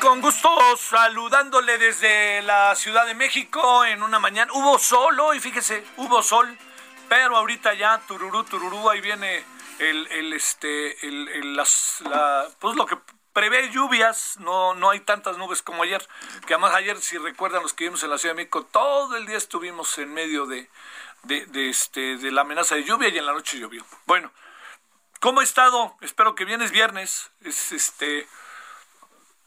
Con gusto saludándole desde la Ciudad de México en una mañana. Hubo sol hoy, fíjese, hubo sol, pero ahorita ya tururú, tururú, ahí viene el, el este, el, el- las, la, pues lo que prevé lluvias, no, no hay tantas nubes como ayer, que además ayer, si recuerdan los que vimos en la Ciudad de México, todo el día estuvimos en medio de, de, de, este, de la amenaza de lluvia y en la noche llovió. Bueno, ¿cómo ha estado? Espero que bien es viernes, es este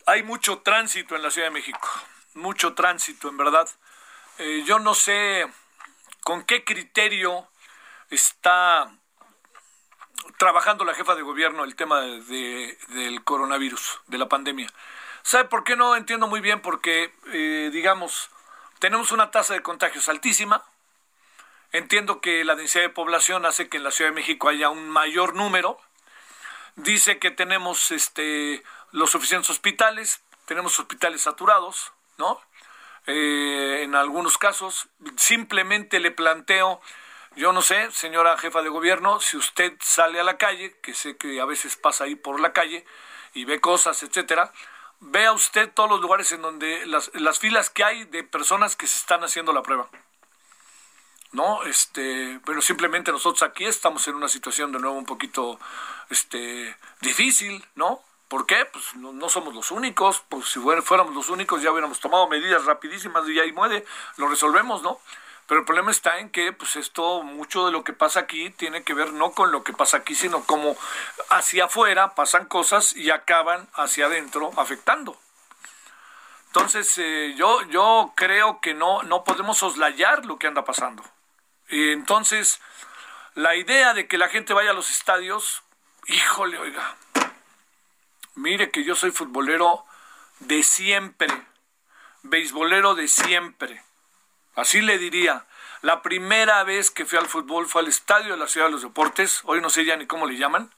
hay mucho tránsito en la Ciudad de México, mucho tránsito, en verdad. Eh, yo no sé con qué criterio está trabajando la jefa de gobierno el tema de- del coronavirus, de la pandemia. ¿Sabe por qué no entiendo muy bien? Porque, eh, digamos, tenemos una tasa de contagios altísima. Entiendo que la densidad de población hace que en la Ciudad de México haya un mayor número dice que tenemos este los suficientes hospitales, tenemos hospitales saturados, ¿no? Eh, en algunos casos, simplemente le planteo, yo no sé, señora jefa de gobierno, si usted sale a la calle, que sé que a veces pasa ahí por la calle y ve cosas, etcétera, vea usted todos los lugares en donde las, las filas que hay de personas que se están haciendo la prueba. ¿no? Este, pero simplemente nosotros aquí estamos en una situación de nuevo un poquito este, difícil, ¿no? ¿Por qué? Pues no, somos los únicos, pues si fuéramos los únicos ya hubiéramos tomado medidas rapidísimas y ahí muere, lo resolvemos, ¿no? Pero el problema está en que pues esto, mucho de lo que pasa aquí tiene que ver no con lo que pasa aquí, sino como hacia afuera pasan cosas y acaban hacia adentro afectando. Entonces, eh, yo, yo creo que no, no podemos soslayar lo que anda pasando. Y entonces, la idea de que la gente vaya a los estadios, híjole, oiga, mire que yo soy futbolero de siempre, beisbolero de siempre. Así le diría. La primera vez que fui al fútbol fue al estadio de la Ciudad de los Deportes, hoy no sé ya ni cómo le llaman,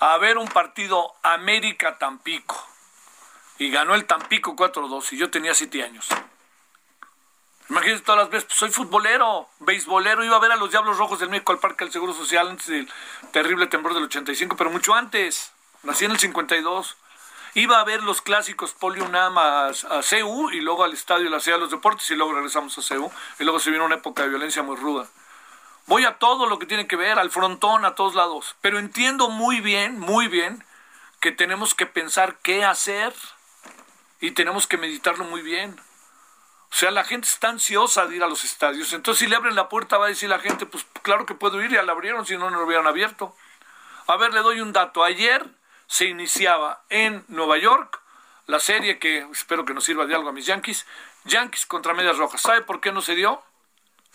a ver un partido América-Tampico. Y ganó el Tampico 4-2 y yo tenía 7 años. Imagínense todas las veces, pues soy futbolero, beisbolero, iba a ver a los Diablos Rojos del México al Parque del Seguro Social antes del terrible temblor del 85, pero mucho antes, nací en el 52. Iba a ver los clásicos Polio Unam a, a CEU y luego al Estadio la Ciudad de los Deportes y luego regresamos a CEU y luego se vino una época de violencia muy ruda. Voy a todo lo que tiene que ver, al frontón, a todos lados, pero entiendo muy bien, muy bien, que tenemos que pensar qué hacer y tenemos que meditarlo muy bien. O sea, la gente está ansiosa de ir a los estadios. Entonces, si le abren la puerta, va a decir la gente, pues claro que puedo ir, ya la abrieron, si no, no lo hubieran abierto. A ver, le doy un dato. Ayer se iniciaba en Nueva York la serie que espero que nos sirva de algo a mis Yankees. Yankees contra Medias Rojas. ¿Sabe por qué no se dio?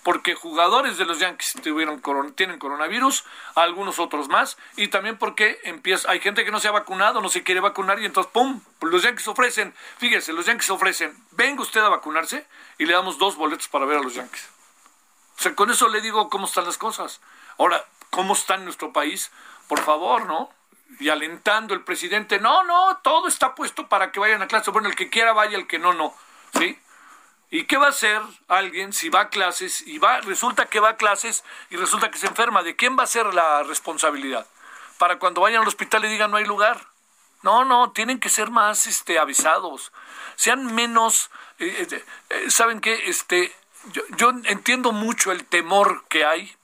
porque jugadores de los Yankees tuvieron tienen coronavirus, algunos otros más, y también porque empieza, hay gente que no se ha vacunado, no se quiere vacunar, y entonces, ¡pum! Los Yankees ofrecen, fíjese, los Yankees ofrecen, venga usted a vacunarse y le damos dos boletos para ver a los Yankees. O con eso le digo cómo están las cosas. Ahora, ¿cómo está en nuestro país? Por favor, ¿no? Y alentando el presidente, no, no, todo está puesto para que vayan a clase. Bueno, el que quiera vaya, el que no, no. ¿Sí? ¿Y qué va a hacer alguien si va a clases y va, resulta que va a clases y resulta que se enferma? ¿De quién va a ser la responsabilidad? Para cuando vayan al hospital y digan no hay lugar. No, no, tienen que ser más este, avisados. Sean menos. Eh, eh, eh, ¿Saben qué? Este, yo, yo entiendo mucho el temor que hay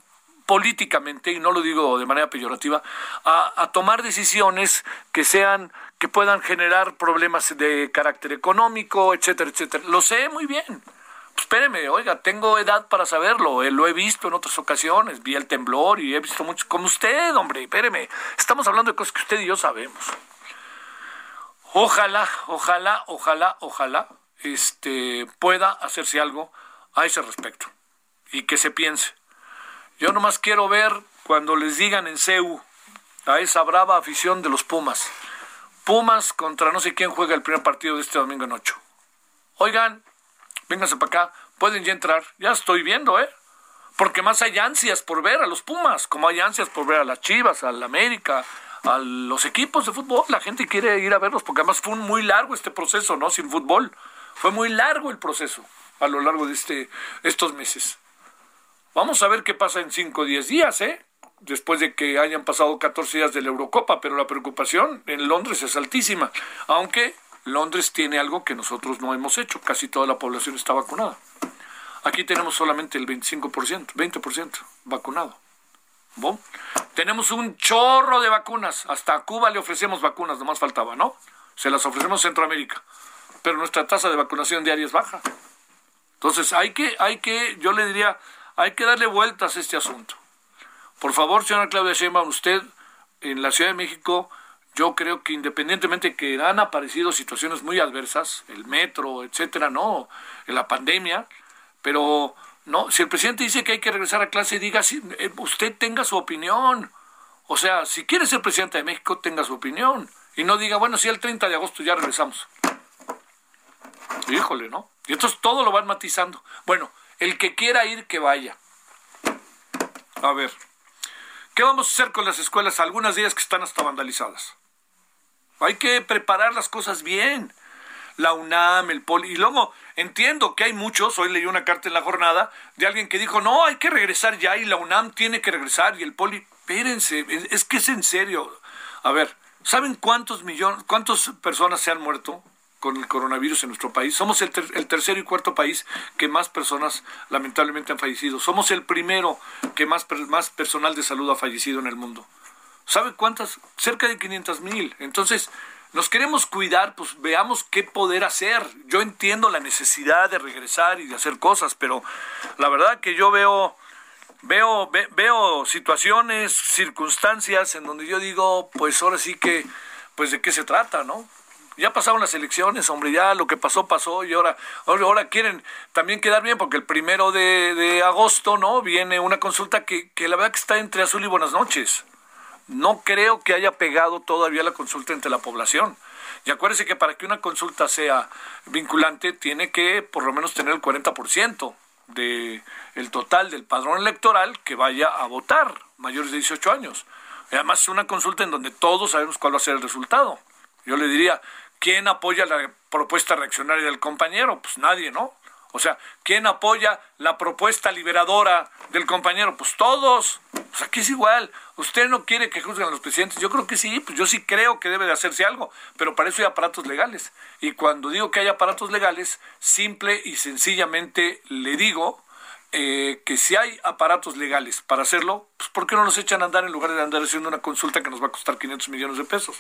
políticamente, y no lo digo de manera peyorativa, a, a tomar decisiones que sean que puedan generar problemas de carácter económico, etcétera, etcétera. Lo sé muy bien. Pues espéreme, oiga, tengo edad para saberlo, eh, lo he visto en otras ocasiones, vi el temblor y he visto mucho, como usted, hombre, espéreme, estamos hablando de cosas que usted y yo sabemos. Ojalá, ojalá, ojalá, ojalá, este, pueda hacerse algo a ese respecto y que se piense. Yo nomás quiero ver cuando les digan en CEU a esa brava afición de los Pumas, Pumas contra no sé quién juega el primer partido de este domingo en ocho. Oigan, vénganse para acá, pueden ya entrar. Ya estoy viendo, ¿eh? Porque más hay ansias por ver a los Pumas, como hay ansias por ver a las Chivas, a la América, a los equipos de fútbol. La gente quiere ir a verlos porque además fue muy largo este proceso, ¿no? Sin fútbol. Fue muy largo el proceso a lo largo de este, estos meses. Vamos a ver qué pasa en cinco o diez días, ¿eh? después de que hayan pasado 14 días de la Eurocopa, pero la preocupación en Londres es altísima, aunque Londres tiene algo que nosotros no hemos hecho, casi toda la población está vacunada. Aquí tenemos solamente el 25%, 20% vacunado. Tenemos un chorro de vacunas, hasta a Cuba le ofrecemos vacunas, nomás faltaba, ¿no? Se las ofrecemos a Centroamérica, pero nuestra tasa de vacunación diaria es baja. Entonces hay que, hay que, yo le diría, hay que darle vueltas a este asunto. Por favor, señora Claudia Sheinbaum, usted en la Ciudad de México, yo creo que independientemente que han aparecido situaciones muy adversas, el metro, etcétera, no, en la pandemia, pero no, si el presidente dice que hay que regresar a clase, diga, si, eh, usted tenga su opinión. O sea, si quiere ser presidente de México, tenga su opinión. Y no diga, bueno, si el 30 de agosto ya regresamos. Híjole, ¿no? Y entonces todo lo van matizando. Bueno, el que quiera ir, que vaya. A ver. ¿Qué vamos a hacer con las escuelas? Algunas de ellas que están hasta vandalizadas. Hay que preparar las cosas bien. La UNAM, el Poli. Y luego entiendo que hay muchos, hoy leí una carta en la jornada, de alguien que dijo, no, hay que regresar ya y la UNAM tiene que regresar y el Poli. Espérense, es que es en serio. A ver, ¿saben cuántos millones, cuántas personas se han muerto con el coronavirus en nuestro país. Somos el, tercer y cuarto país que más personas lamentablemente han fallecido. Somos el primero que más, más personal de salud ha fallecido en el mundo. ¿Sabe cuántas? Cerca de 500 mil. Entonces, nos queremos cuidar, pues veamos qué poder hacer. Yo entiendo la necesidad de regresar y de hacer cosas, pero la verdad que yo veo, veo, veo situaciones, circunstancias en donde yo digo, pues ahora sí que, pues de qué se trata, ¿no? Ya pasaron las elecciones, hombre, ya lo que pasó, pasó, y ahora, ahora quieren también quedar bien, porque el primero de, agosto, ¿no? Viene una consulta que, que la verdad que está entre azul y buenas noches. No creo que haya pegado todavía la consulta entre la población. Y acuérdese que para que una consulta sea vinculante, tiene que por lo menos tener el 40% de el total del padrón electoral que vaya a votar, mayores de 18 años. además es una consulta en donde todos sabemos cuál va a ser el resultado. Yo le diría, ¿Quién apoya la propuesta reaccionaria del compañero? Pues nadie, ¿no? O sea, ¿quién apoya la propuesta liberadora del compañero? Pues todos. Pues aquí es igual. Usted no quiere que juzguen a los presidentes. Yo creo que sí, pues yo sí creo que debe de hacerse algo, pero para eso hay aparatos legales. Y cuando digo que hay aparatos legales, simple y sencillamente le digo eh, que si hay aparatos legales para hacerlo, pues ¿por qué no nos echan a andar en lugar de andar haciendo una consulta que nos va a costar 500 millones de pesos?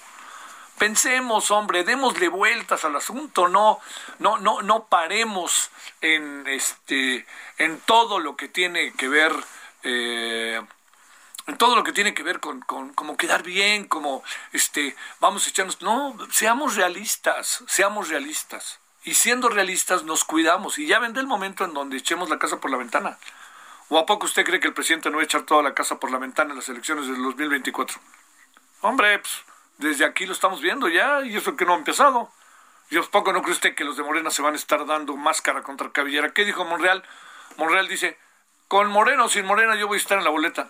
Pensemos, hombre, démosle vueltas al asunto, no, no, no, no paremos en este, en todo lo que tiene que ver, eh, en todo lo que tiene que ver con, con como quedar bien, como este, vamos a echarnos, no, seamos realistas, seamos realistas. Y siendo realistas nos cuidamos. Y ya vendrá el momento en donde echemos la casa por la ventana. ¿O a poco usted cree que el presidente no va a echar toda la casa por la ventana en las elecciones del 2024? Hombre, pues, desde aquí lo estamos viendo ya, y eso que no ha empezado. ¿Y a poco no cree que los de Morena se van a estar dando máscara contra cabellera? ¿Qué dijo Monreal? Monreal dice, con Morena o sin Morena yo voy a estar en la boleta.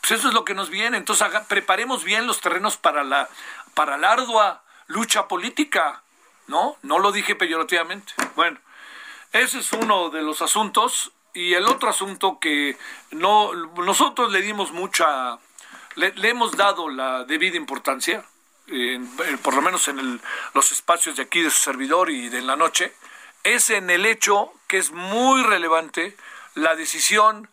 Pues eso es lo que nos viene. Entonces preparemos bien los terrenos para la, para la ardua lucha política. ¿No? No lo dije peyorativamente. Bueno, ese es uno de los asuntos. Y el otro asunto que no nosotros le dimos mucha, le, hemos dado la debida importancia, por lo menos en los espacios de aquí de su servidor y de la noche, es en el hecho que es muy relevante la decisión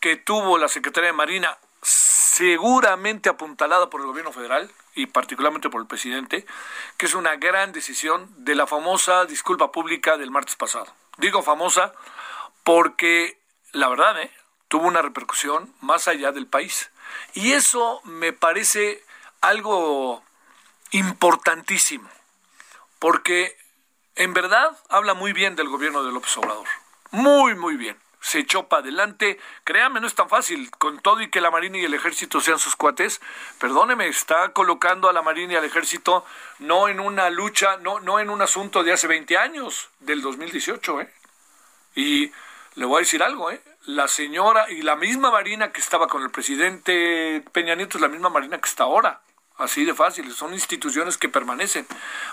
que tuvo la Secretaría de Marina, seguramente apuntalada por el gobierno federal y particularmente por el presidente, que es una gran decisión de la famosa disculpa pública del martes pasado. Digo famosa porque la verdad ¿eh? tuvo una repercusión más allá del país. Y eso me parece algo importantísimo, porque en verdad habla muy bien del gobierno de López Obrador. Muy, muy bien. Se echó para adelante. Créame, no es tan fácil. Con todo y que la Marina y el Ejército sean sus cuates, perdóneme, está colocando a la Marina y al Ejército no en una lucha, no, no en un asunto de hace 20 años, del 2018, ¿eh? Y le voy a decir algo, ¿eh? La señora y la misma Marina que estaba con el presidente Peña Nieto es la misma Marina que está ahora. Así de fácil, son instituciones que permanecen.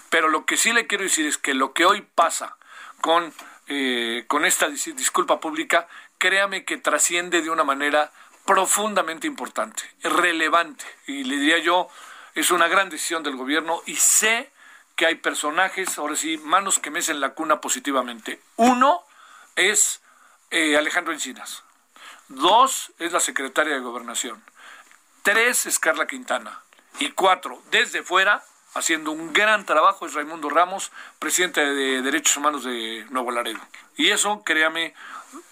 Pero lo que sí le quiero decir es que lo que hoy pasa con, eh, con esta disculpa pública, créame que trasciende de una manera profundamente importante, relevante. Y le diría yo, es una gran decisión del gobierno y sé que hay personajes, ahora sí, manos que mecen la cuna positivamente. Uno es eh, Alejandro Encinas. Dos es la secretaria de Gobernación. Tres es Carla Quintana. Y cuatro, desde fuera, haciendo un gran trabajo, es Raimundo Ramos, presidente de Derechos Humanos de Nuevo Laredo. Y eso, créame,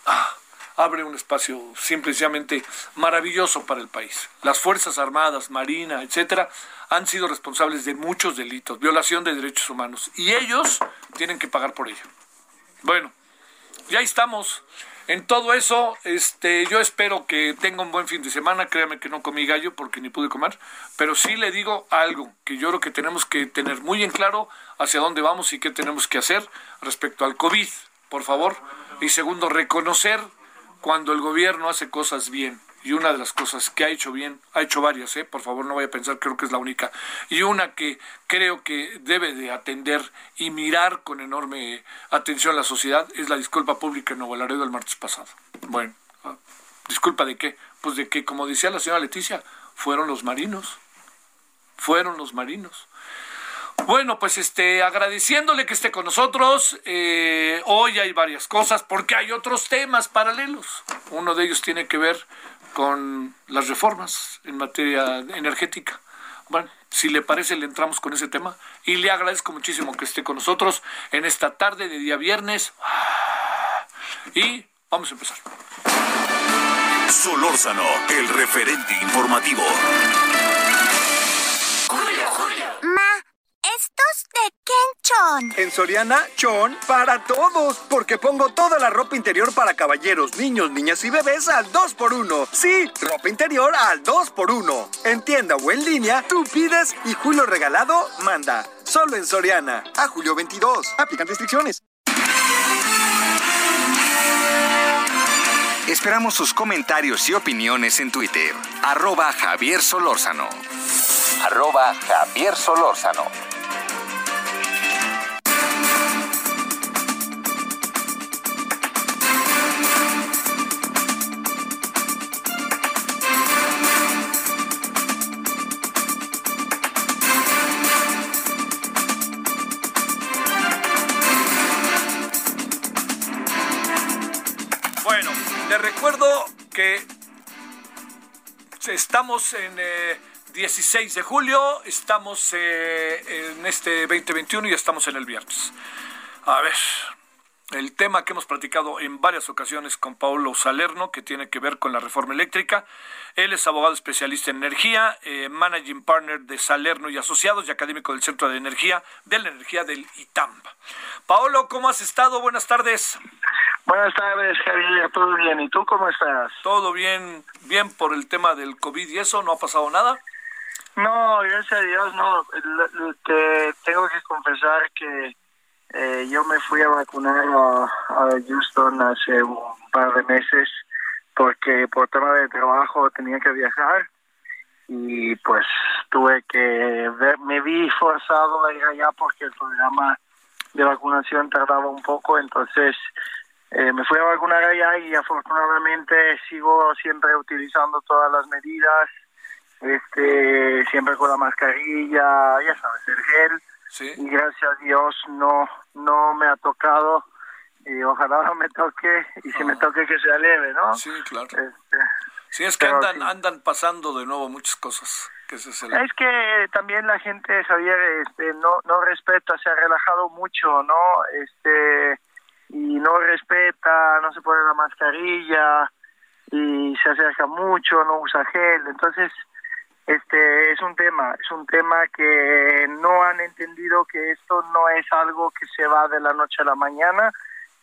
ah, abre un espacio simplemente maravilloso para el país. Las Fuerzas Armadas, Marina, etcétera, han sido responsables de muchos delitos, violación de derechos humanos, y ellos tienen que pagar por ello. Bueno, ya estamos. En todo eso, este, yo espero que tenga un buen fin de semana. Créame que no comí gallo porque ni pude comer, pero sí le digo algo que yo creo que tenemos que tener muy en claro hacia dónde vamos y qué tenemos que hacer respecto al COVID, por favor. Y segundo, reconocer cuando el gobierno hace cosas bien y una de las cosas que ha hecho bien, ha hecho varias, ¿eh? por favor no vaya a pensar, creo que es la única, y una que creo que debe de atender y mirar con enorme atención la sociedad es la disculpa pública en Nuevo Laredo el martes pasado. Bueno, ah, ¿disculpa de qué? Pues de que, como decía la señora Leticia, fueron los marinos, fueron los marinos. Bueno, pues este, agradeciéndole que esté con nosotros. Eh, hoy hay varias cosas porque hay otros temas paralelos. Uno de ellos tiene que ver con las reformas en materia energética. Bueno, si le parece, le entramos con ese tema y le agradezco muchísimo que esté con nosotros en esta tarde de día viernes. Y vamos a empezar. Solórzano, el referente informativo. Ken En Soriana, Chon para todos, porque pongo toda la ropa interior para caballeros, niños, niñas y bebés al 2x1. Sí, ropa interior al 2x1. En tienda o en línea, tú pides y Julio Regalado manda. Solo en Soriana. A julio 22. Aplican restricciones. Esperamos sus comentarios y opiniones en Twitter. Arroba Javier Solórzano. Arroba Javier Solórzano. Estamos en 16 eh, de julio, estamos eh, en este 2021 y estamos en el viernes. A ver, el tema que hemos platicado en varias ocasiones con Paulo Salerno, que tiene que ver con la reforma eléctrica. Él es abogado especialista en energía, eh, managing partner de Salerno y Asociados y académico del Centro de Energía, de la Energía del ITAM. Paolo, ¿cómo has estado? Buenas tardes. Buenas tardes, Javier. ¿Todo bien? ¿Y tú cómo estás? Todo bien, bien por el tema del COVID y eso, ¿no ha pasado nada? No, gracias a Dios, no. Te tengo que confesar que eh, yo me fui a vacunar a, Houston hace un par de meses porque por tema de trabajo tenía que viajar y pues tuve que ver, me vi forzado a ir allá porque el programa de vacunación tardaba un poco, entonces eh, me fui a vacunar allá y afortunadamente sigo siempre utilizando todas las medidas, este, siempre con la mascarilla, ya sabes, el gel. Y gracias a Dios no, no me ha tocado y ojalá no me toque y si me toque que sea leve, ¿no? Sí, claro. Este, sí, es que andan, andan pasando de nuevo muchas cosas. Que es, es que también la gente, Javier, este, no, no respeta, se ha relajado mucho, ¿no? Este, y no respeta, no se pone la mascarilla y se acerca mucho, no usa gel, entonces este es un tema, es un tema que no han entendido que esto no es algo que se va de la noche a la mañana,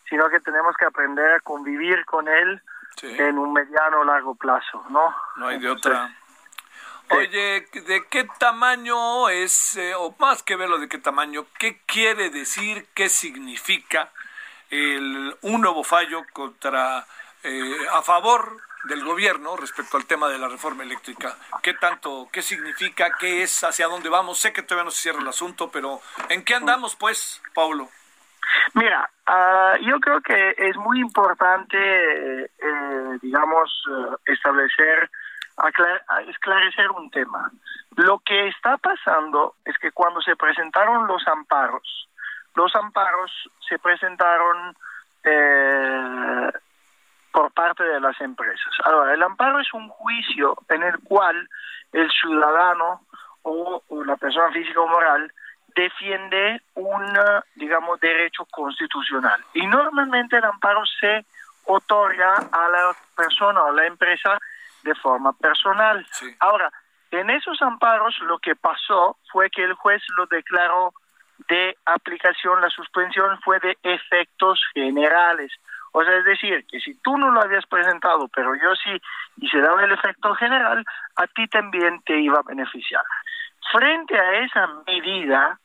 sino que tenemos que aprender a convivir con él en un mediano o largo plazo, ¿no? No hay de otra. Oye, ¿de qué tamaño es, eh, o más que verlo de qué tamaño, qué quiere decir, qué significa el, un nuevo fallo contra eh, a favor del gobierno respecto al tema de la reforma eléctrica. ¿Qué tanto, qué significa, qué es, hacia dónde vamos? Sé que todavía no se cierra el asunto, pero ¿en qué andamos, pues, Paulo? Mira, ah, yo creo que es muy importante, eh, digamos, eh, establecer, esclarecer un tema. Lo que está pasando es que cuando se presentaron los amparos, los amparos se presentaron eh, por parte de las empresas. Ahora, el amparo es un juicio en el cual el ciudadano o, la persona física o moral defiende un, digamos, derecho constitucional. Y normalmente el amparo se otorga a la persona o la empresa de forma personal. Ahora, en esos amparos lo que pasó fue que el juez lo declaró de aplicación, la suspensión fue de efectos generales. O sea, es decir, que si tú no lo habías presentado, pero yo sí, y se daba el efecto general, a ti también te iba a beneficiar. Frente a esa medida,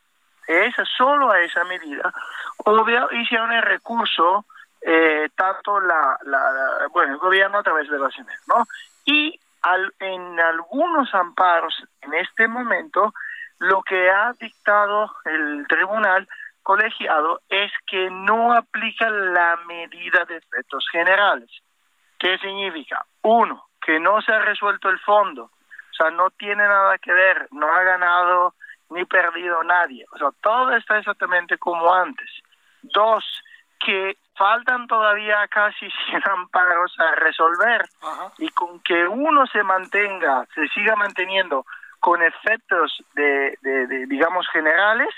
esa solo a esa medida, obvio, hicieron el recurso eh, tanto la, la, bueno, el gobierno a través de la CNE, ¿no? Y al, en algunos amparos en este momento lo que ha dictado el tribunal colegiado es que no aplica la medida de efectos generales. ¿Qué significa? Uno, que no se ha resuelto el fondo, o sea, no tiene nada que ver, no ha ganado ni perdido nadie, o sea, todo está exactamente como antes. Dos, que faltan todavía casi 100 amparos a resolver y con que uno se mantenga, se siga manteniendo con efectos de, de, digamos, generales,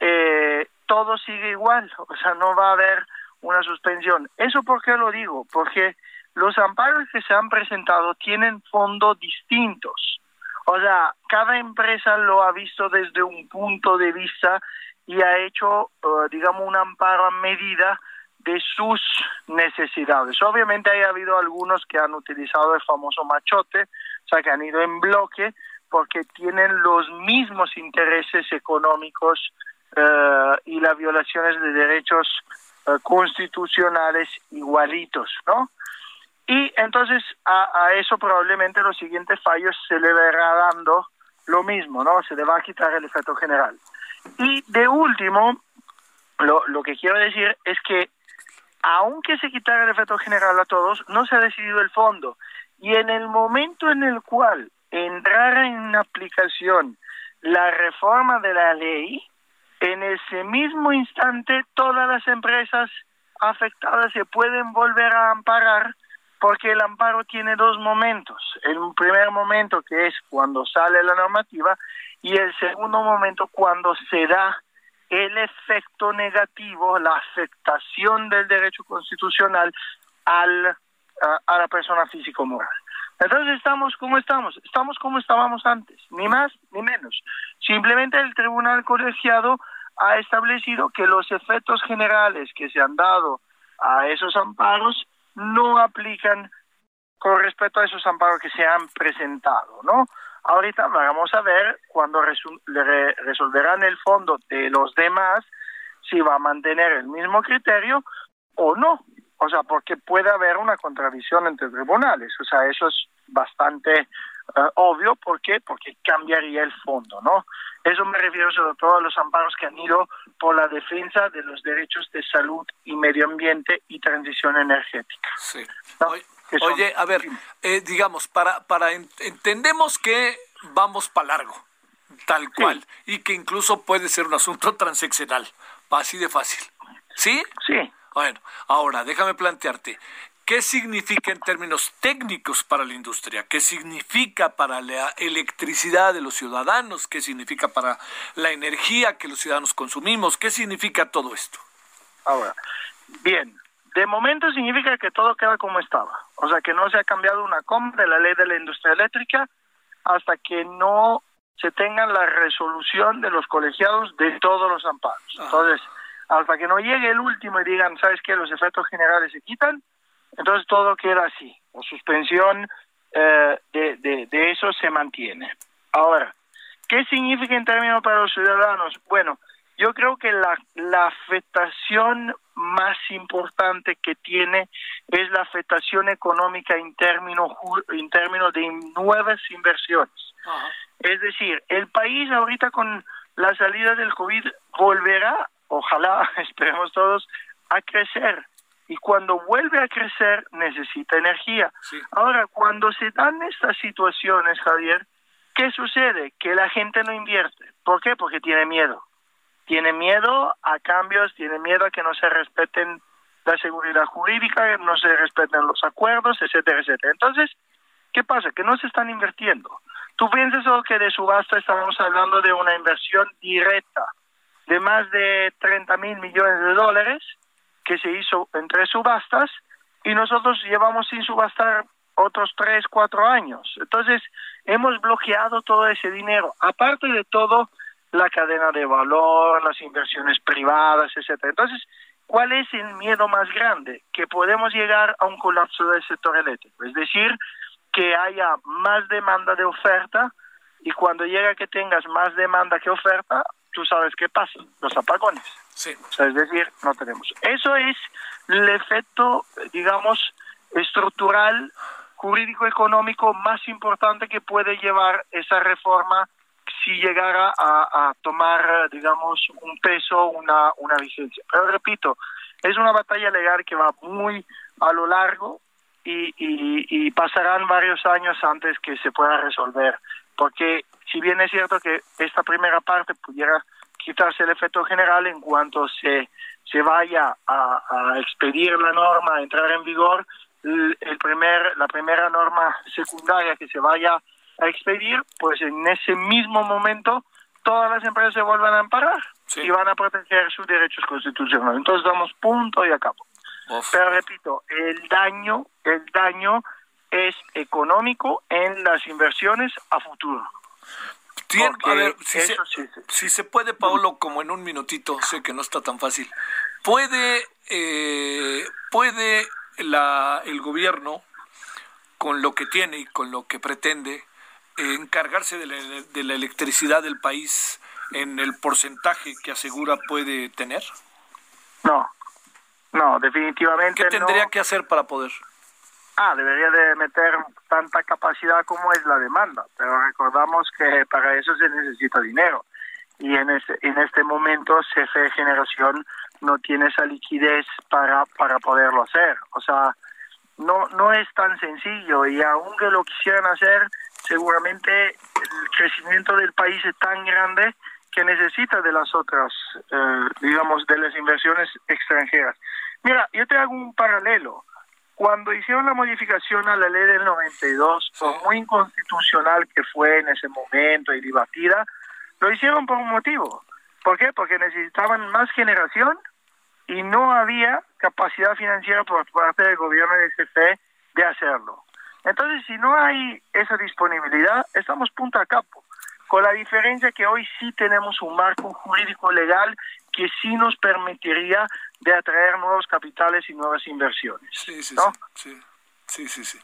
eh, todo sigue igual, o sea, no va a haber una suspensión. ¿Eso por qué lo digo? Porque los amparos que se han presentado tienen fondos distintos. O sea, cada empresa lo ha visto desde un punto de vista y ha hecho, eh, digamos, un amparo a medida de sus necesidades. Obviamente ha habido algunos que han utilizado el famoso machote, o sea, que han ido en bloque, porque tienen los mismos intereses económicos eh, y las violaciones de derechos eh, constitucionales igualitos, ¿no? Y entonces a, a, eso probablemente los siguientes fallos se le verá dando lo mismo, ¿no? Se le va a quitar el efecto general. Y de último, lo, lo que quiero decir es que aunque se quitara el efecto general a todos, no se ha decidido el fondo. Y en el momento en el cual entrara en aplicación la reforma de la ley, en ese mismo instante todas las empresas afectadas se pueden volver a amparar porque el amparo tiene dos momentos. El primer momento que es cuando sale la normativa y el segundo momento cuando se da el efecto negativo, la afectación del derecho constitucional al, a, a la persona físico-moral. Entonces estamos como estamos, estamos como estábamos antes, ni más ni menos. Simplemente el tribunal colegiado ha establecido que los efectos generales que se han dado a esos amparos no aplican con respecto a esos amparos que se han presentado, ¿no? Ahorita vamos a ver cuando resolverán el fondo de los demás si va a mantener el mismo criterio o no. O sea, porque puede haber una contradicción entre tribunales. O sea, eso es bastante eh, obvio. ¿Por qué? Porque cambiaría el fondo, ¿no? Eso me refiero sobre todo a los amparos que han ido por la defensa de los derechos de salud y medio ambiente y transición energética. Sí. Oye, a ver, eh, digamos, para, para entendemos que vamos para largo, tal cual, y que incluso puede ser un asunto transeccional, así de fácil. ¿Sí? Sí. Bueno, ahora déjame plantearte, ¿Qué significa en términos técnicos para la industria? ¿Qué significa para la electricidad de los ciudadanos? ¿Qué significa para la energía que los ciudadanos consumimos? ¿Qué significa todo esto? Ahora, bien, de momento significa que todo queda como estaba. O sea, que no se ha cambiado una coma de la ley de la industria eléctrica hasta que no se tenga la resolución de los colegiados de todos los amparos. Entonces, hasta que no llegue el último y digan, ¿sabes qué? Los efectos generales se quitan, entonces todo queda así. La suspensión eh, de, de, eso se mantiene. Ahora, ¿qué significa en términos para los ciudadanos? Bueno, yo creo que la, la afectación más importante que tiene es la afectación económica en términos, en términos de nuevas inversiones. Es decir, el país ahorita con la salida del COVID volverá, ojalá, esperemos todos, a crecer y cuando vuelve a crecer necesita energía. Ahora, cuando se dan estas situaciones, Javier, ¿qué sucede? Que la gente no invierte. ¿Por qué? Porque tiene miedo. Tiene miedo a cambios, tiene miedo a que no se respeten la seguridad jurídica, que no se respeten los acuerdos, etcétera, etcétera. Entonces, ¿qué pasa? Que no se están invirtiendo. Tú piensas que de subasta estamos hablando de una inversión directa de más de 30 mil millones de dólares, que se hizo en tres subastas y nosotros llevamos sin subastar otros tres, cuatro años. Entonces, hemos bloqueado todo ese dinero. Aparte de todo, la cadena de valor, las inversiones privadas, etcétera. Entonces, ¿cuál es el miedo más grande? Que podemos llegar a un colapso del sector eléctrico. Es decir, que haya más demanda de oferta y cuando llega que tengas más demanda que oferta, tú sabes qué pasa, los apagones. Sí. es decir, no tenemos. Eso es el efecto, digamos, estructural, jurídico, económico más importante que puede llevar esa reforma si llegara a, tomar, digamos, un peso, una, una vigencia. Pero repito, es una batalla legal que va muy a lo largo y, y, y pasarán varios años antes que se pueda resolver. Porque si bien es cierto que esta primera parte pudiera quitarse el efecto general en cuanto se, se vaya a, expedir la norma, a entrar en vigor, el primer, la primera norma secundaria que se vaya a expedir, pues en ese mismo momento todas las empresas se vuelvan a amparar y van a proteger sus derechos constitucionales. Entonces damos punto y acabo. Pero repito, el daño, el daño es económico en las inversiones a futuro a ver, si se, puede, Paolo, como en un minutito, sé que no está tan fácil. ¿Puede, eh, puede la, el gobierno, con lo que tiene y con lo que pretende, encargarse de la, de la electricidad del país en el porcentaje que asegura puede tener? No, no, definitivamente. ¿Qué tendría que hacer para poder? Ah, debería de meter tanta capacidad como es la demanda, pero recordamos que para eso se necesita dinero y en este, en este momento CFE Generación no tiene esa liquidez para, para poderlo hacer. O sea, no, no es tan sencillo y aunque lo quisieran hacer, seguramente el crecimiento del país es tan grande que necesita de las otras, eh, digamos, de las inversiones extranjeras. Mira, yo te hago un paralelo cuando hicieron la modificación a la ley del 92, por muy inconstitucional que fue en ese momento y debatida, lo hicieron por un motivo. ¿Por qué? Porque necesitaban más generación y no había capacidad financiera por parte del gobierno de CFE de hacerlo. Entonces, si no hay esa disponibilidad, estamos punto a capo, con la diferencia que hoy sí tenemos un marco jurídico legal que sí nos permitiría de atraer nuevos capitales y nuevas inversiones. Sí, sí, ¿no? sí, sí. Sí, sí,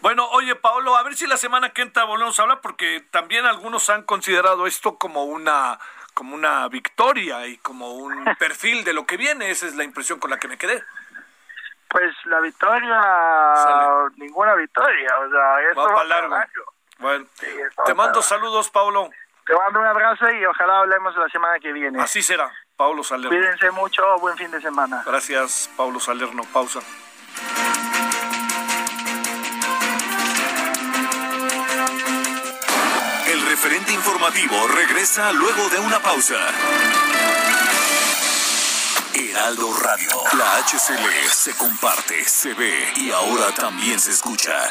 Bueno, oye, Paolo, a ver si la semana que entra volvemos a hablar, porque también algunos han considerado esto como una como una victoria y como un perfil de lo que viene. Esa es la impresión con la que me quedé. Pues la victoria, ninguna victoria, o sea, esto va, para largo. Bueno, te mando saludos, Paulo. Te mando un abrazo y ojalá hablemos la semana que viene. Así será, Paulo Salerno. Cuídense mucho, buen fin de semana. Gracias, Paulo Salerno. Pausa. El referente informativo regresa luego de una pausa. Heraldo Radio. La HCL se comparte, se ve y ahora también se escucha.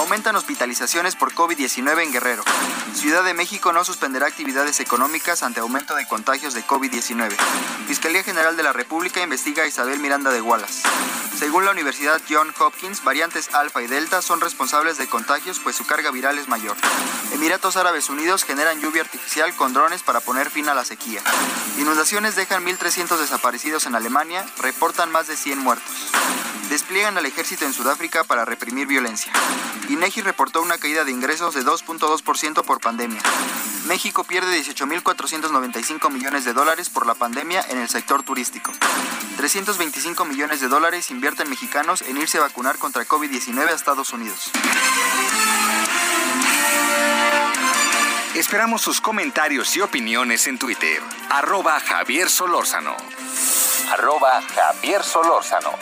Aumentan hospitalizaciones por COVID-19 en Guerrero. Ciudad de México no suspenderá actividades económicas ante aumento de contagios de COVID-19. Fiscalía General de la República investiga a Isabel Miranda de Wallace. Según la Universidad John Hopkins, variantes alfa y delta son responsables de contagios pues su carga viral es mayor. Emiratos Árabes Unidos generan lluvia artificial con drones para poner fin a la sequía. Inundaciones dejan 1.300 desaparecidos en Alemania, reportan más de 100 muertos. Despliegan al ejército en Sudáfrica para reprimir violencia. INEGI reportó una caída de ingresos de 2.2% por pandemia. México pierde 18.495 millones de dólares por la pandemia en el sector turístico. 325 millones de dólares invierten mexicanos en irse a vacunar contra COVID-19 a Estados Unidos. Esperamos sus comentarios y opiniones en Twitter. Arroba Javier Solórzano. Arroba Javier Solórzano.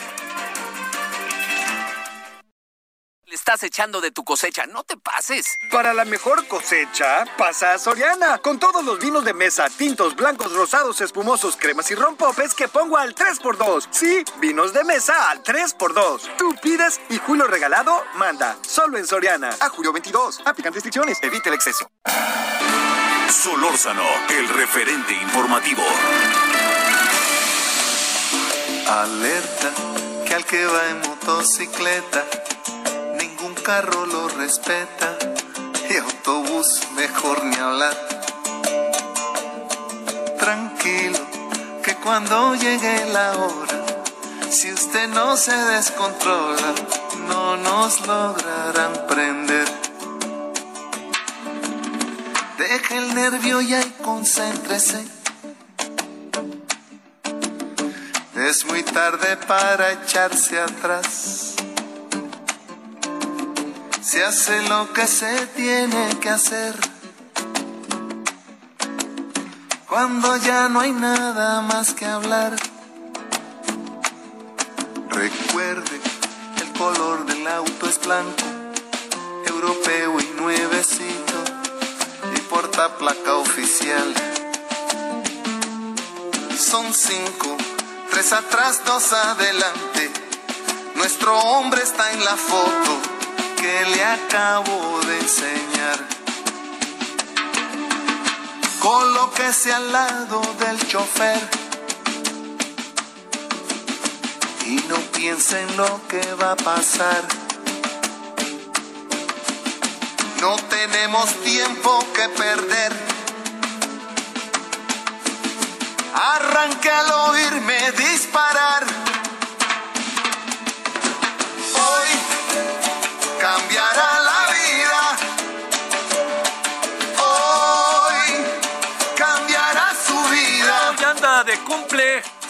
Le estás echando de tu cosecha, no te pases. Para la mejor cosecha, pasa a Soriana. Con todos los vinos de mesa, tintos, blancos, rosados, espumosos, cremas y rompopes que pongo al 3x2. Sí, vinos de mesa al 3x2. Tú pides y Julio Regalado manda. Solo en Soriana. A julio 22. Aplican restricciones. Evite el exceso. Solórzano, el referente informativo. Alerta que al que va en motocicleta carro lo respeta y autobús mejor ni hablar. Tranquilo que cuando llegue la hora, si usted no se descontrola, no nos lograrán prender. Deje el nervio ya y concéntrese. Es muy tarde para echarse atrás. Se hace lo que se tiene que hacer. Cuando ya no hay nada más que hablar. Recuerde, el color del auto es blanco, europeo y nuevecito, y porta placa oficial. Son cinco, tres atrás, dos adelante. Nuestro hombre está en la foto que le acabo de enseñar. Colóquese al lado del chofer y no piense en lo que va a pasar. No tenemos tiempo que perder. Arranque al oírme disparar.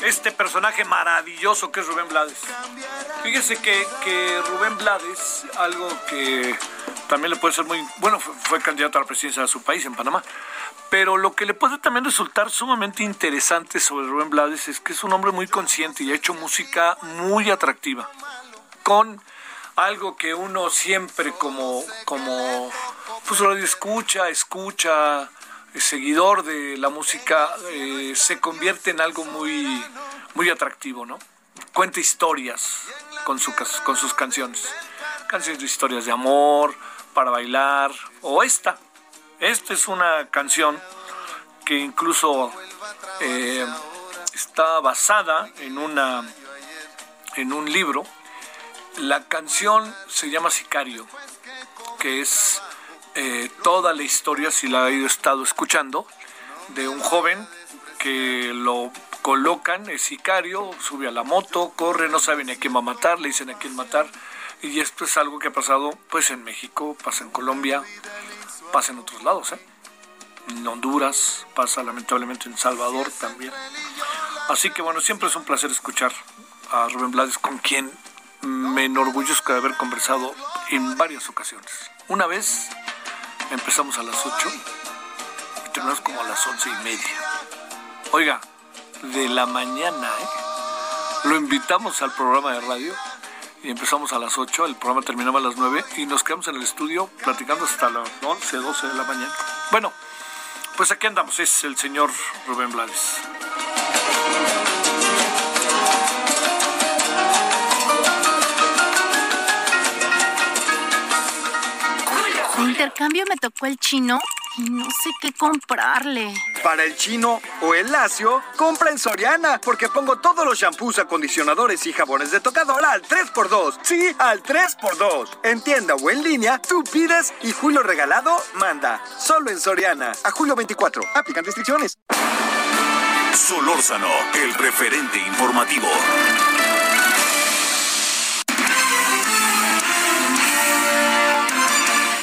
Este personaje maravilloso que es Rubén Blades. Fíjese que, que Rubén Blades, algo que también le puede ser muy... Bueno, fue, candidato a la presidencia de su país, en Panamá. Pero lo que le puede también resultar sumamente interesante sobre Rubén Blades es que es un hombre muy consciente y ha hecho música muy atractiva. Con algo que uno siempre como, como pues lo escucha, escucha, es seguidor de la música, eh, se convierte en algo muy, muy atractivo, ¿no? cuenta historias con, su, con sus canciones. Canciones de historias de amor, para bailar, o esta. Esta es una canción que incluso eh, está basada en una en un libro. La canción se llama Sicario, que es eh, toda la historia, si la he estado escuchando, de un joven que lo colocan, es sicario, sube a la moto, corre, no saben a quién va a matar, le dicen a quién matar. Y esto es algo que ha pasado pues en México, pasa en Colombia, pasa en otros lados, ¿eh? en Honduras, pasa lamentablemente en Salvador también. Así que bueno, siempre es un placer escuchar a Rubén Blades, con quien me enorgullezco de haber conversado en varias ocasiones. Una vez empezamos a las 8 y terminamos como a las once y media. Oiga, de la mañana, ¿eh? Lo invitamos al programa de radio y empezamos a las 8, el programa terminaba a las 9 y nos quedamos en el estudio platicando hasta las 11, 12 de la mañana. Bueno, pues aquí andamos, es el señor Rubén Blades. Intercambio me tocó el chino y no sé qué comprarle. Para el chino o el lacio, compra en Soriana, porque pongo todos los shampoos, acondicionadores y jabones de tocador al 3x2. Sí, al 3x2. En tienda o en línea, tú pides y Julio Regalado manda. Solo en Soriana. A julio 24. Aplican restricciones. Solórzano, el referente informativo.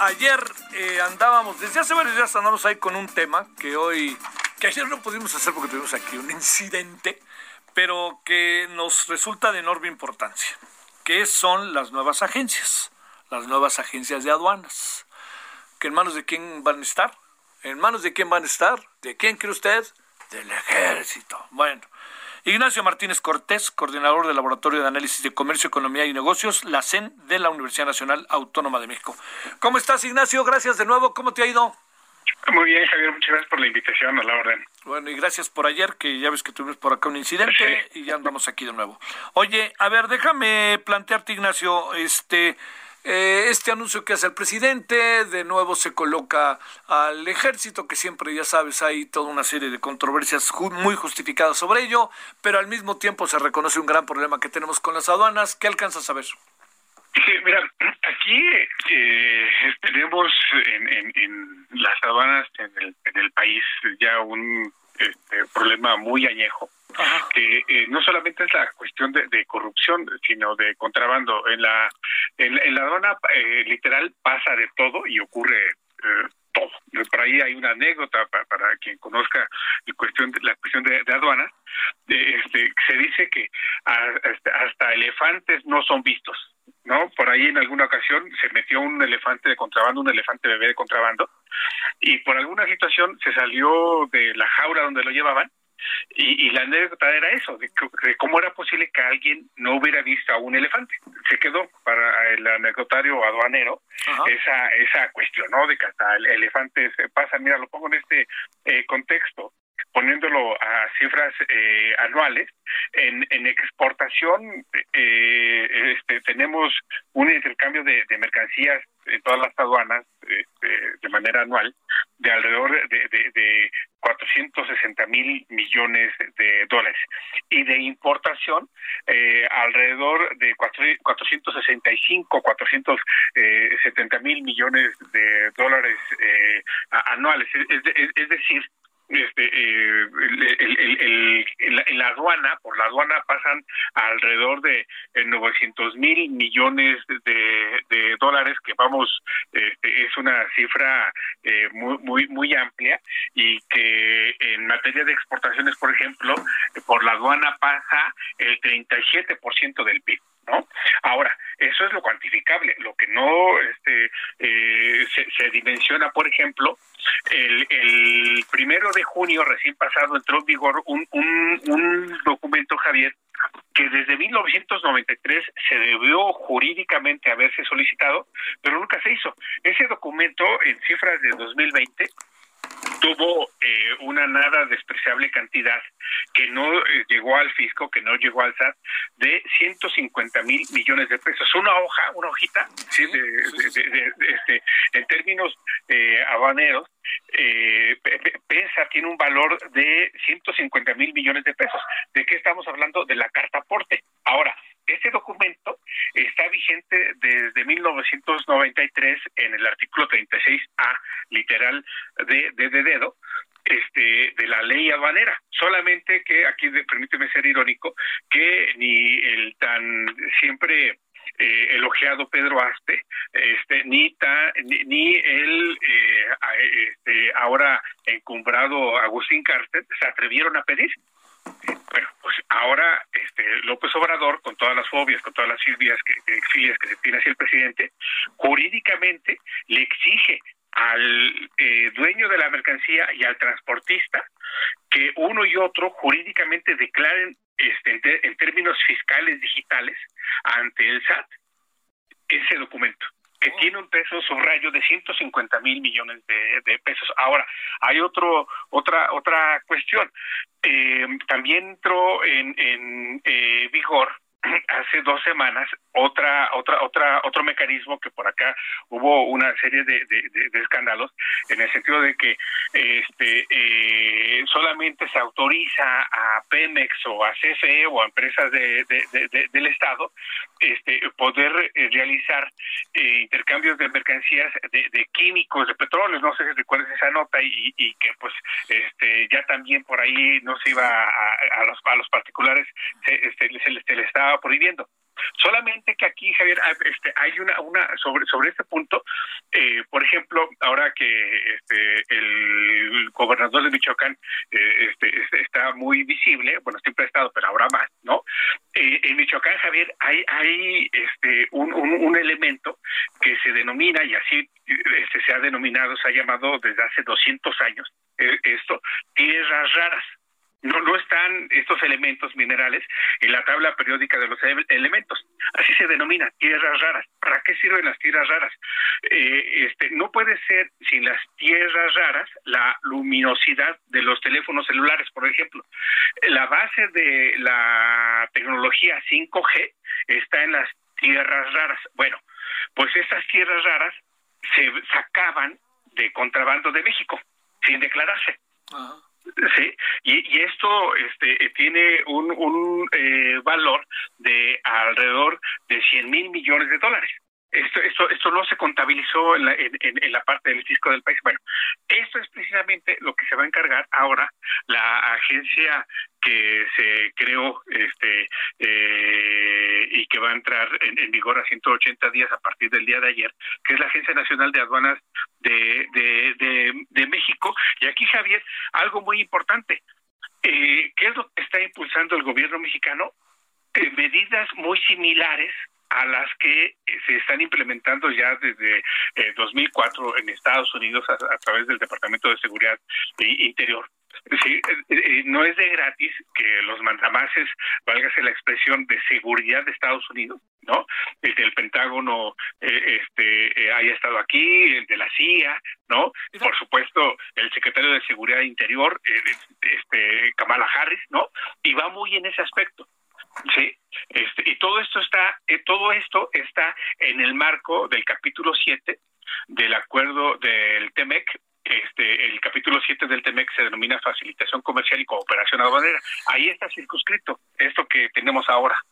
Ayer eh, andábamos, desde hace varios días andamos ahí con un tema que hoy, que ayer no pudimos hacer porque tuvimos aquí un incidente, pero que nos resulta de enorme importancia, que son las nuevas agencias, las nuevas agencias de aduanas, que en manos de quién van a estar, en manos de quién van a estar, de quién cree usted, del ejército. Bueno, Ignacio Martínez Cortés, coordinador del Laboratorio de Análisis de Comercio, Economía y Negocios, la CEN de la Universidad Nacional Autónoma de México. ¿Cómo estás, Ignacio? Gracias de nuevo. ¿Cómo te ha ido? Muy bien, Javier. Muchas gracias por la invitación a la orden. Bueno, y gracias por ayer, que ya ves que tuvimos por acá un incidente y ya andamos aquí de nuevo. Oye, a ver, déjame plantearte, Ignacio, este... Eh, este anuncio que hace el presidente, de nuevo se coloca al ejército, que siempre, ya sabes, hay toda una serie de controversias muy justificadas sobre ello, pero al mismo tiempo se reconoce un gran problema que tenemos con las aduanas. ¿Qué alcanzas a ver? Sí, mira, aquí eh, tenemos en, las aduanas en el, en el país ya un este, problema muy añejo que eh, no solamente es la cuestión de, corrupción, sino de contrabando. En la en, la aduana eh, literal pasa de todo y ocurre eh, todo. Por ahí hay una anécdota para, quien conozca la cuestión de, la cuestión de, aduanas. Este, se dice que hasta, elefantes no son vistos. ¿no? Por ahí en alguna ocasión se metió un elefante de contrabando, un elefante bebé de contrabando, y por alguna situación se salió de la jaula donde lo llevaban y, la anécdota era eso, de, cómo era posible que alguien no hubiera visto a un elefante. Se quedó para el anecdotario aduanero esa esa cuestión, ¿no? De que hasta el elefante se pasa. Mira, lo pongo en este eh, contexto poniéndolo a cifras eh, anuales, en, en exportación eh, este, tenemos un intercambio de, mercancías en todas las aduanas este, de manera anual de alrededor de, de, de 460 mil millones de dólares y de importación eh, alrededor de 465, 470 mil millones de dólares eh, anuales. Es, es, decir, este, eh, en la aduana, por la aduana pasan alrededor de 900 eh, mil millones de, dólares, que vamos, este, es una cifra eh, muy, muy, muy amplia y que en materia de exportaciones, por ejemplo, por la aduana pasa el 37% del PIB. ¿No? Ahora, eso es lo cuantificable. Lo que no este, eh, se, dimensiona, por ejemplo, el, el, primero de junio recién pasado entró en vigor un, un, un documento, Javier, que desde 1993 se debió jurídicamente haberse solicitado, pero nunca se hizo. Ese documento, en cifras de 2020, tuvo eh, una nada despreciable cantidad que no eh, llegó al fisco, que no llegó al SAT, de 150 mil millones de pesos. Una hoja, una hojita, ¿sí? este, en términos eh, habaneros, eh, pesa, tiene un valor de 150 mil millones de pesos. ¿De qué estamos hablando? De la carta aporte. Ahora, este documento está vigente desde 1993 en el artículo 36A, literal de, de, dedo, este, de la ley aduanera. Solamente que aquí, permíteme ser irónico, que ni el tan siempre eh, elogiado Pedro Aste, este, ni, ni, el eh, este, ahora encumbrado Agustín Carter se atrevieron a pedir. Bueno, pues ahora este López Obrador, con todas las fobias, con todas las filias que, que se tiene hacia el presidente, jurídicamente le exige al eh, dueño de la mercancía y al transportista que uno y otro jurídicamente declaren este, en, términos fiscales digitales ante el SAT ese documento que oh. tiene un peso subrayo de 150 mil millones de, pesos. Ahora, hay otro, otra, otra cuestión. Eh, también entró en, en eh, vigor hace dos semanas otra otra otra otro mecanismo que por acá hubo una serie de, escándalos en el sentido de que este eh, solamente se autoriza a Pemex o a CFE o a empresas de, del estado este poder eh, realizar eh, intercambios de mercancías de, químicos de petróleo no sé si recuerdas esa nota y, y, que pues este ya también por ahí no se iba a, los a los particulares se, este, se, se, estaba prohibiendo Solamente que aquí, Javier, este, hay una, una sobre, sobre este punto, eh, por ejemplo, ahora que este, el gobernador de Michoacán eh, este, este, está muy visible, bueno, siempre ha estado, pero ahora más, ¿no? Eh, en Michoacán, Javier, hay, hay este, un, un, un elemento que se denomina, y así este, se ha denominado, se ha llamado desde hace 200 años, esto, tierras raras no, no están estos elementos minerales en la tabla periódica de los elementos. Así se denomina tierras raras. ¿Para qué sirven las tierras raras? Eh, este, no puede ser sin las tierras raras la luminosidad de los teléfonos celulares, por ejemplo. La base de la tecnología 5G está en las tierras raras. Bueno, pues estas tierras raras se sacaban de contrabando de México sin declararse. Sí, y, esto este, tiene un, un eh, valor de alrededor de 100 mil millones de dólares. Esto, esto, esto no se contabilizó en la, en, la parte del fisco del país. Bueno, esto es precisamente lo que se va a encargar ahora la agencia que se creó este eh, y que va a entrar en, vigor a 180 días a partir del día de ayer, que es la Agencia Nacional de Aduanas de, de, de, México. Y aquí, Javier, algo muy importante. Eh, ¿Qué es lo que está impulsando el gobierno mexicano? Eh, medidas muy similares a las que eh, se están implementando ya desde 2004 en Estados Unidos a, través del Departamento de Seguridad Interior. Sí, no es de gratis que los mandamases, válgase la expresión de seguridad de Estados Unidos, ¿no? El del Pentágono eh, este eh, haya estado aquí, el de la CIA, ¿no? Por supuesto, el secretario de Seguridad Interior, este Kamala Harris, ¿no? Y va muy en ese aspecto. Sí, este, y todo esto está, eh, todo esto está en el marco del capítulo 7 del acuerdo del TEMEC, este, el capítulo 7 del TEMEC se denomina facilitación comercial y cooperación aduanera. Ahí está circunscrito esto que tenemos ahora.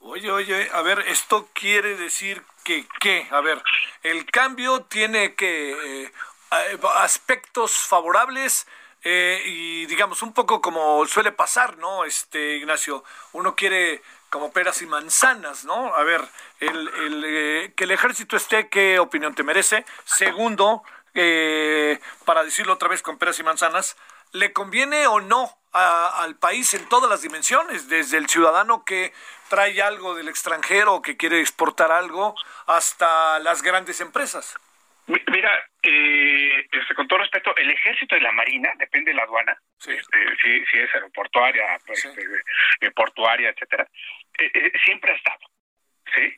Oye, oye, a ver, esto quiere decir que qué? A ver, el cambio tiene que eh, aspectos favorables eh, y digamos, un poco como suele pasar, ¿no? Este, Ignacio, uno quiere como peras y manzanas, ¿no? A ver, el, eh, que el ejército esté, ¿qué opinión te merece? Segundo, eh, para decirlo otra vez con peras y manzanas, ¿le conviene o no al país en todas las dimensiones? Desde el ciudadano que trae algo del extranjero que quiere exportar algo hasta las grandes empresas. Mira, eh, este, con todo respeto, el ejército y la marina, depende de la aduana, este, si, si, es aeroportuaria, pues, este, eh, portuaria, etcétera, eh, eh, siempre ha estado, ¿sí?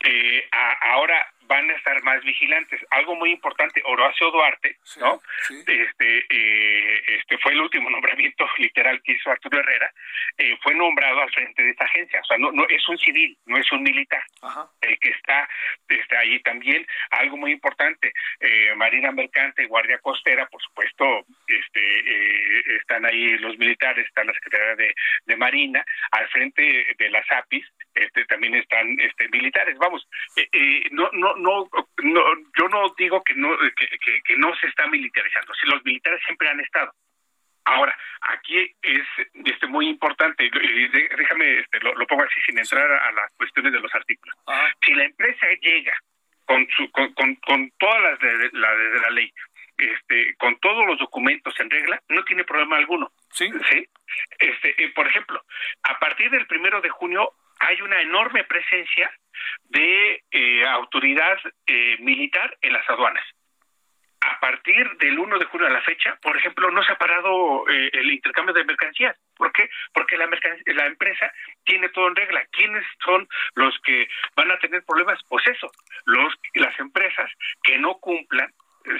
Eh, ahora van a estar más vigilantes. Algo muy importante, Horacio Duarte, ¿no? Este, eh, este fue el último nombramiento literal que hizo Arturo Herrera, eh, fue nombrado al frente de esta agencia. O sea, no, no es un civil, no es un militar. El que está, está ahí también. Algo muy importante, eh, Marina Mercante, Guardia Costera, por supuesto, este, eh, están ahí los militares, está la Secretaría de, de Marina, al frente de las APIs, este, también están este, militares. Vamos, eh, eh, no, no, no, no, yo no digo que no, que, que, no se está militarizando. Si los militares siempre han estado. Ahora, aquí es este, muy importante, déjame, este, lo, pongo así sin entrar a, las cuestiones de los artículos. Si la empresa llega con, su, con, con, todas las de la, de la ley, este, con todos los documentos en regla, no tiene problema alguno. Sí. ¿sí? Este, eh, por ejemplo, a partir del primero de junio hay una enorme presencia de eh, autoridad eh, militar en las aduanas. A partir del 1 de junio a la fecha, por ejemplo, no se ha parado eh, el intercambio de mercancías. ¿Por qué? Porque la, la empresa tiene todo en regla. ¿Quiénes son los que van a tener problemas? Pues eso, los, las empresas que no cumplan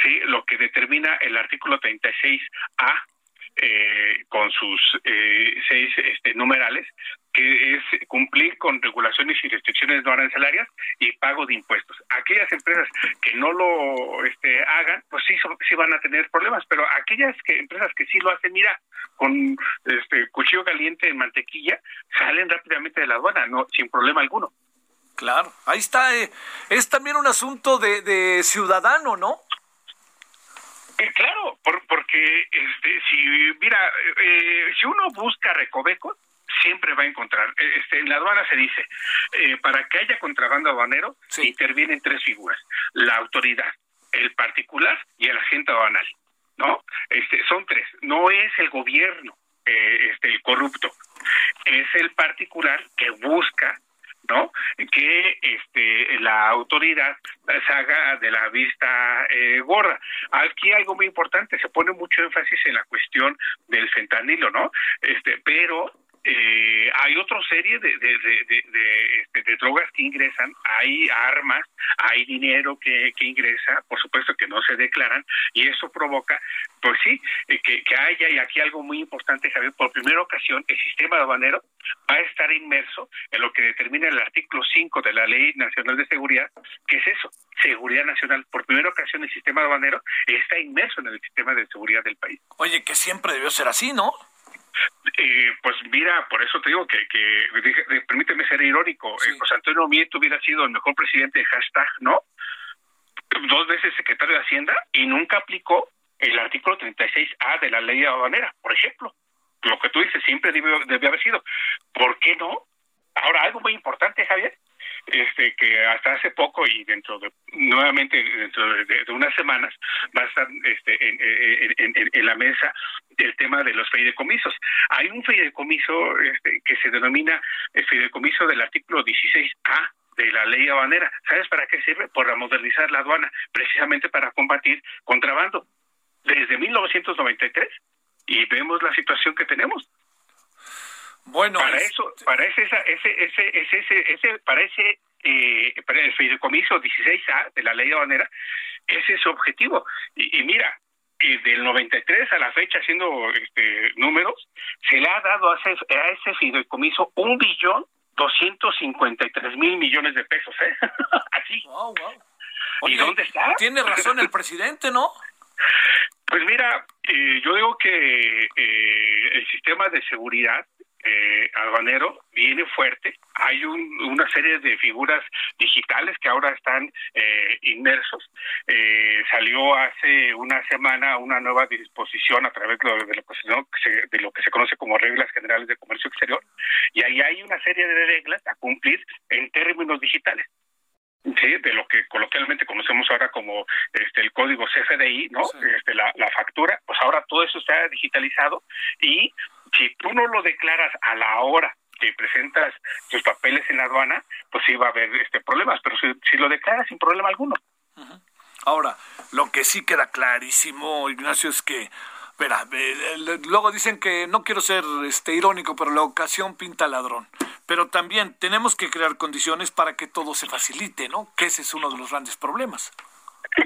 ¿sí? lo que determina el artículo 36A eh, con sus eh, seis este, numerales, que es cumplir con regulaciones y restricciones no arancelarias y pago de impuestos. Aquellas empresas que no lo este, hagan, pues sí, sí van a tener problemas, pero aquellas que, empresas que sí lo hacen, mira, con este cuchillo caliente en mantequilla, salen rápidamente de la aduana, no sin problema alguno. Claro, ahí está. Eh, es también un asunto de, de ciudadano, ¿no? Eh, claro, porque este, si mira, eh, si uno busca recovecos, siempre va a encontrar. Eh, este, en la aduana se dice, para que haya contrabando aduanero, intervienen tres figuras: la autoridad, el particular y el agente aduanal. ¿No? Este, son tres. No es el gobierno este, el corrupto, es el particular que busca ¿no? Que este, la autoridad se haga de la vista eh, gorda. Aquí algo muy importante, se pone mucho énfasis en la cuestión del fentanilo, ¿no? Este, pero eh, hay otra serie este, de, drogas que ingresan, hay armas, hay dinero que, que, ingresa, por supuesto que no se declaran, y eso provoca, pues sí, eh, que, que haya, y aquí algo muy importante, Javier, por primera ocasión el sistema aduanero va a estar inmerso en lo que determina el artículo 5 de la Ley Nacional de Seguridad, que es eso, seguridad nacional. Por primera ocasión el sistema aduanero está inmerso en el sistema de seguridad del país. Oye, que siempre debió ser así, ¿no? Eh, pues mira, por eso te digo que, que permíteme ser irónico, eh, José Antonio Mieto hubiera sido el mejor presidente de hashtag, ¿no? Dos veces secretario de Hacienda y nunca aplicó el artículo 36A de la ley aduanera, por ejemplo. Lo que tú dices siempre debe, debe haber sido. ¿Por qué no? Ahora, algo muy importante, Javier, este que hasta hace poco y dentro de nuevamente dentro de, unas semanas va a estar este, en, en, la mesa el tema de los fideicomisos. Hay un fideicomiso este, que se denomina el fideicomiso del artículo 16A de la ley aduanera. ¿Sabes para qué sirve? Para modernizar la aduana, precisamente para combatir contrabando. Desde 1993 y vemos la situación que tenemos. Bueno, para eso, para ese, ese, ese, ese, ese, para ese, eh, el fideicomiso 16A de la ley aduanera, ese es su objetivo. Y, mira, y del 93 a la fecha, haciendo este, números, se le ha dado a ese, a ese fideicomiso un billón 253 mil millones de pesos, ¿eh? Así. Wow, wow. ¿Y dónde está? Tiene razón el presidente, ¿no? Pues mira, eh, yo digo que eh, el sistema de seguridad eh, aduanero viene fuerte. Hay una serie de figuras digitales que ahora están eh, inmersos. Eh, salió hace una semana una nueva disposición a través de lo, que se, de lo que se conoce como reglas generales de comercio exterior y ahí hay una serie de reglas a cumplir en términos digitales. Sí, de lo que coloquialmente conocemos ahora como este el código CFDI, ¿no? Este, la, la factura, pues ahora todo eso está digitalizado y si tú no lo declaras a la hora que presentas tus papeles en la aduana, pues sí va a haber este problemas, pero si, lo declaras sin problema alguno. Ahora, lo que sí queda clarísimo, Ignacio, es que Espera, luego dicen que no quiero ser este irónico, pero la ocasión pinta ladrón. Pero también tenemos que crear condiciones para que todo se facilite, ¿no? Que ese es uno de los grandes problemas.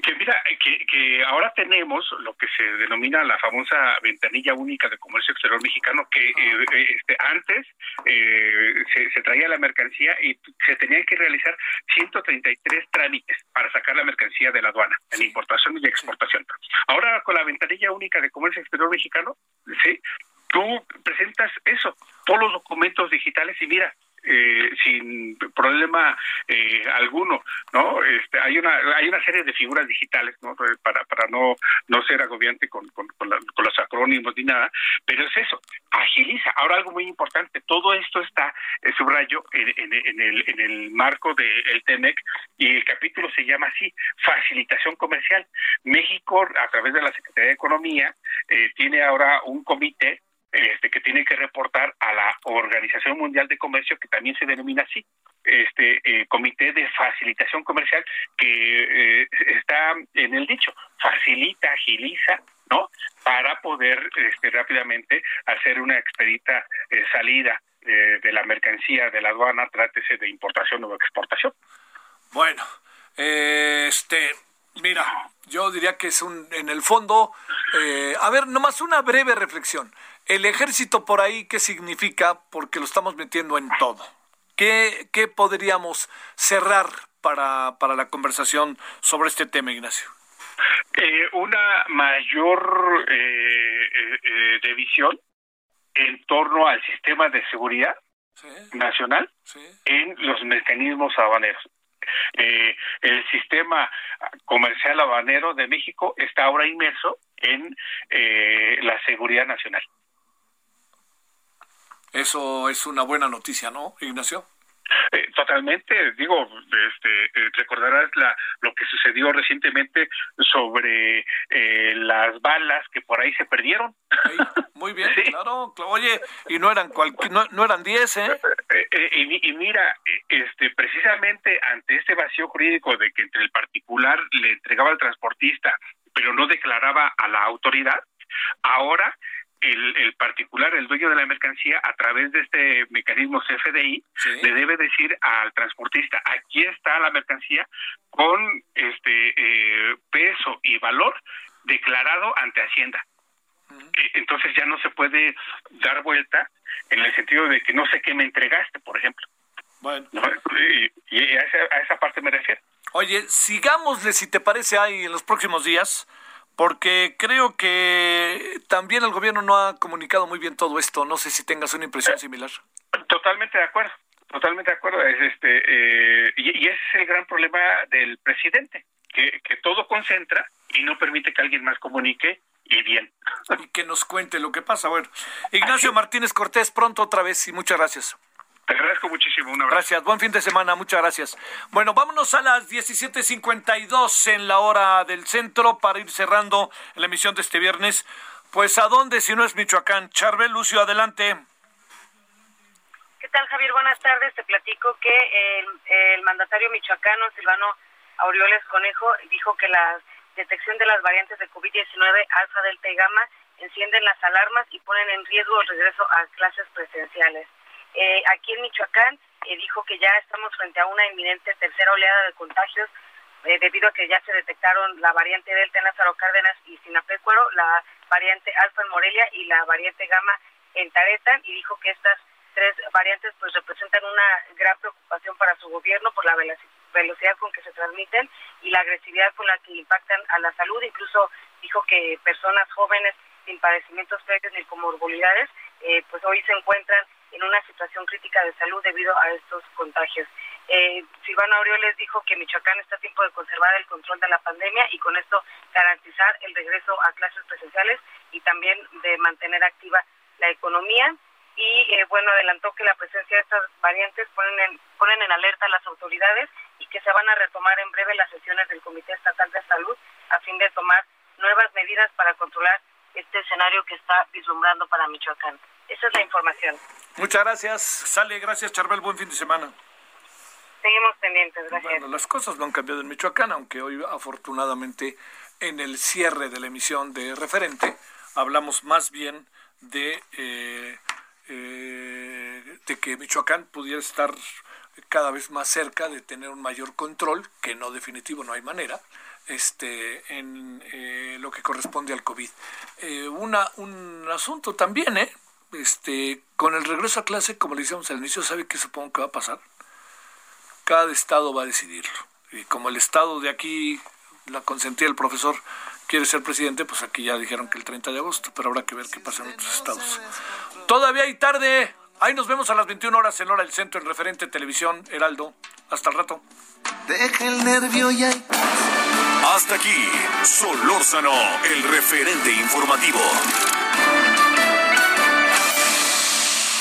Que mira, que, que ahora tenemos lo que se denomina la famosa ventanilla única de comercio exterior mexicano, que eh, eh, este, antes eh, se, traía la mercancía y se tenían que realizar 133 trámites para sacar la mercancía de la aduana, en importación y exportación. Ahora con la ventanilla única de comercio exterior mexicano, sí, tú presentas eso, todos los documentos digitales y mira, eh, sin problema eh, alguno, ¿no? Este, hay una hay una serie de figuras digitales, ¿no? Para para no no ser agobiante con con, los acrónimos ni nada, pero es eso, agiliza. Ahora algo muy importante, todo esto está eh, subrayo en, en, el en el marco del de TEMEC y el capítulo se llama así, facilitación comercial. México a través de la Secretaría de Economía eh, tiene ahora un comité este, que tiene que reportar a la Organización Mundial de Comercio, que también se denomina así, este eh, Comité de Facilitación Comercial, que eh, está en el dicho, facilita, agiliza, ¿no? Para poder este, rápidamente hacer una expedita eh, salida de la mercancía de la aduana, trátese de importación o exportación. Bueno, este, mira, yo diría que es un, en el fondo, a ver, nomás una breve reflexión. El ejército por ahí, ¿qué significa? Porque lo estamos metiendo en todo. ¿Qué, qué podríamos cerrar para, para la conversación sobre este tema, Ignacio? Eh, una mayor eh, eh, revisión en torno al sistema de seguridad nacional en los mecanismos habaneros. El sistema comercial habanero de México está ahora inmerso en la seguridad nacional. Eso es una buena noticia, ¿no, Ignacio? Eh, totalmente, digo, este, eh, recordarás la, lo que sucedió recientemente sobre eh, las balas que por ahí se perdieron. muy bien, claro, oye, y no eran no, no, eran 10, ¿eh? Y, y, mira, este, precisamente ante este vacío jurídico de que entre el particular le entregaba al transportista, pero no declaraba a la autoridad, ahora el, particular, el dueño de la mercancía, a través de este mecanismo CFDI, le debe decir al transportista, aquí está la mercancía con este eh, peso y valor declarado ante Hacienda. Eh, entonces ya no se puede dar vuelta en el sentido de que no sé qué me entregaste, por ejemplo. Bueno. Y, a, esa, a esa parte me refiero. Oye, sigámosle si te parece ahí en los próximos días porque creo que también el gobierno no ha comunicado muy bien todo esto. No sé si tengas una impresión similar. Totalmente de acuerdo, totalmente de acuerdo. Es este eh, y, ese es el gran problema del presidente, que, que todo concentra y no permite que alguien más comunique y bien. Y que nos cuente lo que pasa. Bueno, Ignacio Martínez Cortés, pronto otra vez y muchas gracias. Gracias. Buen fin de semana. Muchas gracias. Bueno, vámonos a las 17.52 en la hora del centro para ir cerrando la emisión de este viernes. Pues, ¿a dónde si no es Michoacán? Charbel Lucio, adelante. ¿Qué tal, Javier? Buenas tardes. Te platico que el, el mandatario michoacano, Silvano Aureoles Conejo, dijo que la detección de las variantes de COVID-19, alfa, delta y gamma, encienden las alarmas y ponen en riesgo el regreso a clases presenciales. Eh, aquí en Michoacán eh, dijo que ya estamos frente a una inminente tercera oleada de contagios eh, debido a que ya se detectaron la variante Delta en Lázaro Cárdenas y Sinapecuaro, la variante Alfa en Morelia y la variante Gamma en Taretan y dijo que estas tres variantes pues representan una gran preocupación para su gobierno por la velocidad con que se transmiten y la agresividad con la que impactan a la salud. Incluso dijo que personas jóvenes sin padecimientos previos ni comorbilidades eh, pues hoy se encuentran en una situación crítica de salud debido a estos contagios. Eh, Silvano Aureoles dijo que Michoacán está a tiempo de conservar el control de la pandemia y con esto garantizar el regreso a clases presenciales y también de mantener activa la economía. Y eh, bueno, adelantó que la presencia de estas variantes ponen en, ponen en alerta a las autoridades y que se van a retomar en breve las sesiones del Comité Estatal de Salud a fin de tomar nuevas medidas para controlar este escenario que está vislumbrando para Michoacán. Esa es la información. Muchas gracias. Sale, gracias, Charbel. Buen fin de semana. Seguimos pendientes, gracias. Bueno, las cosas no han cambiado en Michoacán, aunque hoy afortunadamente en el cierre de la emisión de referente hablamos más bien de, eh, eh, de que Michoacán pudiera estar cada vez más cerca de tener un mayor control, que no definitivo, no hay manera, este, en eh, lo que corresponde al COVID. Eh, una, un asunto también, ¿eh? Este, con el regreso a clase, como le decíamos al inicio, ¿sabe qué supongo que va a pasar? Cada estado va a decidirlo. Y como el estado de aquí, la consentía el profesor, quiere ser presidente, pues aquí ya dijeron que el 30 de agosto, pero habrá que ver qué pasa en otros estados. Todavía hay tarde. Ahí nos vemos a las 21 horas en Hora del Centro en Referente Televisión Heraldo. Hasta el rato. Deja el nervio y hay... Hasta aquí, Solórzano, el referente informativo.